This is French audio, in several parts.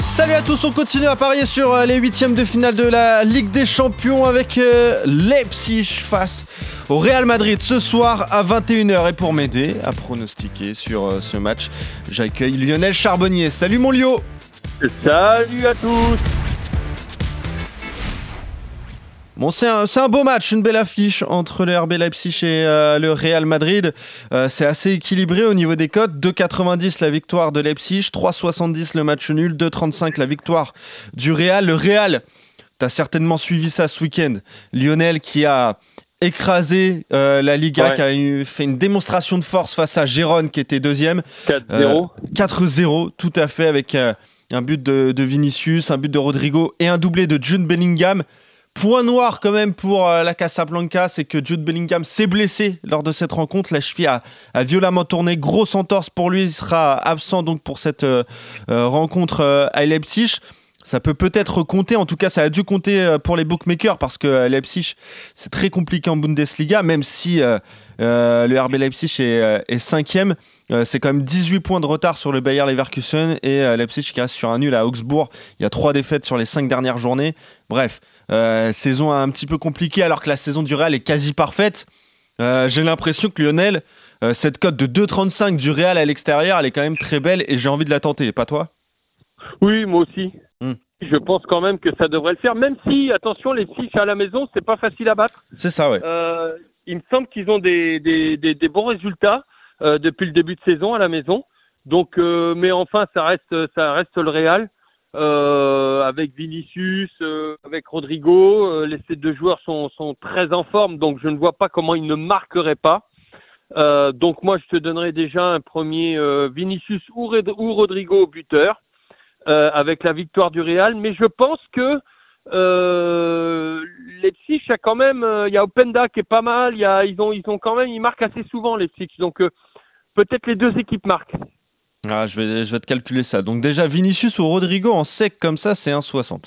Salut à tous, on continue à parier sur euh, les huitièmes de finale de la Ligue des Champions avec euh, Leipzig face au Real Madrid ce soir à 21h. Et pour m'aider à pronostiquer sur euh, ce match, j'accueille Lionel Charbonnier. Salut mon Lio Salut à tous Bon, c'est un, un beau match, une belle affiche entre le RB Leipzig et euh, le Real Madrid. Euh, c'est assez équilibré au niveau des cotes. 2,90 la victoire de Leipzig, 3,70 le match nul, 2,35 la victoire du Real. Le Real, t'as certainement suivi ça ce week-end. Lionel qui a écrasé euh, la Liga, Ouais. qui a eu- fait une démonstration de force face à Gérone qui était deuxième. 4-0. Euh, 4-0, tout à fait, avec un but de, de Vinicius, un but de Rodrigo et un doublé de Jude Bellingham. Point noir quand même pour euh, la Casablanca, c'est que Jude Bellingham s'est blessé lors de cette rencontre. La cheville a, violemment tourné, grosse entorse pour lui. Il sera absent donc pour cette euh, euh, rencontre à Leipzig. Ça peut peut-être compter, en tout cas ça a dû compter euh, pour les bookmakers parce que euh, Leipzig c'est très compliqué en Bundesliga, même si euh, le RB Leipzig est, cinquième. C'est quand même 18 points de retard sur le Bayer Leverkusen et Leipzig qui reste sur un nul à Augsbourg. Il y a trois défaites sur les cinq dernières journées. Bref, saison un petit peu compliquée alors que la saison du Real est quasi parfaite. J'ai l'impression que Lionel, cette cote de 2,35 du Real à l'extérieur, elle est quand même très belle et j'ai envie de la tenter, pas toi? Oui, moi aussi. Hmm. Je pense quand même que ça devrait le faire, même si, attention, les fiches à la maison, c'est pas facile à battre. C'est ça, ouais. Euh, il me semble qu'ils ont des, des, des, des bons résultats euh, depuis le début de saison à la maison. Donc, euh, mais enfin, ça reste, ça reste le Real. Euh, avec Vinicius, avec Rodrigo, les ces deux joueurs sont, sont très en forme, donc je ne vois pas comment ils ne marqueraient pas. Donc moi, je te donnerai déjà un premier Vinicius ou, Red- ou Rodrigo au buteur euh, avec la victoire du Real. Mais je pense que euh, Leipzig a quand même, euh, il y a Openda qui est pas mal. Il y a, ils ont, ils ont quand même, ils marquent assez souvent Leipzig. Donc euh, peut-être les deux équipes marquent. Ah, je, vais, je vais te calculer ça. Donc déjà, Vinicius ou Rodrigo en sec comme ça, c'est 1,60.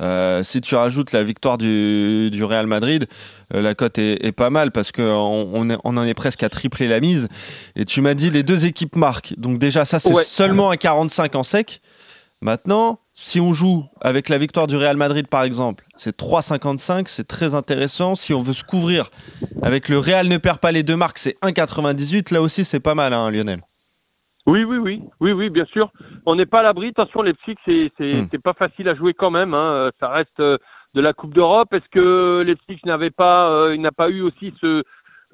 Euh, si tu rajoutes la victoire du, du Real Madrid, euh, la cote est, est pas mal parce qu'on on, en est presque à tripler la mise. Et tu m'as dit les deux équipes marquent. Donc déjà, ça, c'est Ouais. seulement un 45 en sec. Maintenant, si on joue avec la victoire du Real Madrid, par exemple, c'est 3,55, c'est très intéressant. Si on veut se couvrir avec le Real ne perd pas les deux marques, c'est 1,98. Là aussi, c'est pas mal, hein, Lionel. Oui, oui, oui, oui, oui, bien sûr. On n'est pas à l'abri. Attention, Leipzig, c'est, c'est, Hmm. c'est pas facile à jouer quand même. Hein. Ça reste euh, de la Coupe d'Europe. Est-ce que Leipzig n'avait pas, euh, il n'a pas eu aussi ce,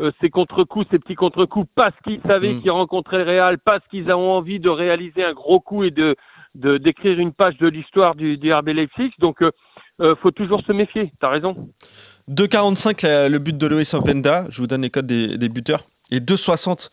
euh, ces contre-coups, ces petits contre-coups, parce qu'ils savaient Hmm. qu'ils rencontraient le Real, parce qu'ils ont envie de réaliser un gros coup et de, de d'écrire une page de l'histoire du, du RB Leipzig. Donc, euh, euh, faut toujours se méfier. T'as raison. 2,45 la- le but de Loïs Openda, je vous donne les codes des, des buteurs, et 2,60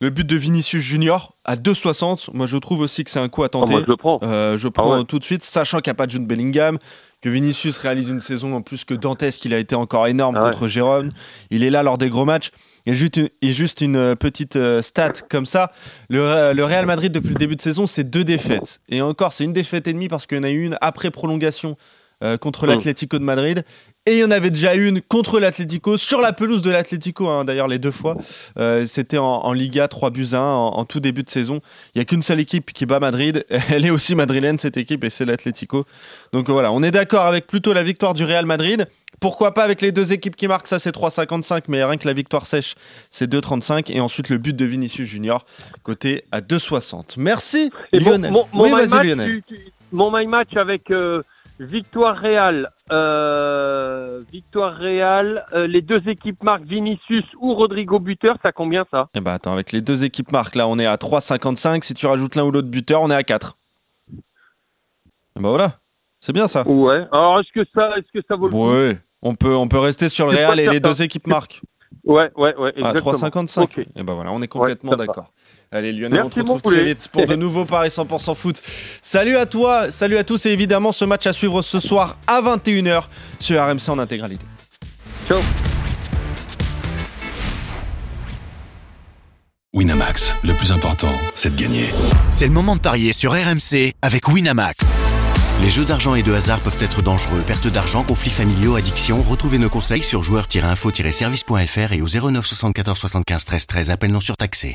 le but de Vinicius Junior. À 2,60, moi je trouve aussi que c'est un coup à Oh, tenter. moi, je le prends. Euh, je prends ouais. tout de suite, sachant qu'il n'y a pas de Jude Bellingham, que Vinicius réalise une saison en plus que dantesque, il a été encore énorme Ah ouais. contre Jérôme. Il est là lors des gros matchs. Et juste une, et juste une euh, petite euh, stat comme ça, le, Re- le Real Madrid depuis le début de saison, c'est deux défaites. Et encore, c'est une défaite et demie parce qu'il y en a eu une après prolongation euh, contre Mm. l'Atlético de Madrid. Et il y en avait déjà une contre l'Atlético, sur la pelouse de l'Atlético, hein, d'ailleurs les deux fois. Euh, C'était en, en Liga, 3 buts à 1 en, en tout début de saison. Il n'y a qu'une seule équipe qui bat Madrid. Elle est aussi madrilène, cette équipe, et c'est l'Atlético. Donc voilà, on est d'accord avec plutôt la victoire du Real Madrid. Pourquoi pas avec les deux équipes qui marquent, ça c'est 3,55, mais rien que la victoire sèche, c'est 2,35. Et ensuite le but de Vinicius Junior, côté à 2,60. Merci Et mon- Lionel. Mon, mon, oui, my vas-y match, Lionel. tu- tu- mon my match avec euh, victoire Real, euh, victoire Real, euh, les deux équipes marquent Vinicius ou Rodrigo buteur, ça combien ça? Eh ben attends, avec les deux équipes marquent, là on est à 3,55. Si tu rajoutes l'un ou l'autre buteur, on est à 4. Eh ben voilà, c'est bien ça. Ouais. Alors est-ce que ça, est-ce que ça vaut le coup? Ouais, on peut, on peut rester sur le Real et les deux équipes marquent. Ouais, ouais, ouais. À Exactement. 3,55. Ok. Et ben voilà, on est complètement d'accord. Allez Lionel, Merci, on te retrouve très vite pour de nouveaux paris 100% foot. Salut à toi, salut à tous et évidemment ce match à suivre ce soir à 21h sur RMC en intégralité. Ciao. Winamax, le plus important, c'est de gagner. C'est le moment de parier sur RMC avec Winamax. Les jeux d'argent et de hasard peuvent être dangereux. Perte d'argent, conflits familiaux, addiction. Retrouvez nos conseils sur joueurs-info-service.fr et au 09 74 75 13 13. Appel non surtaxé.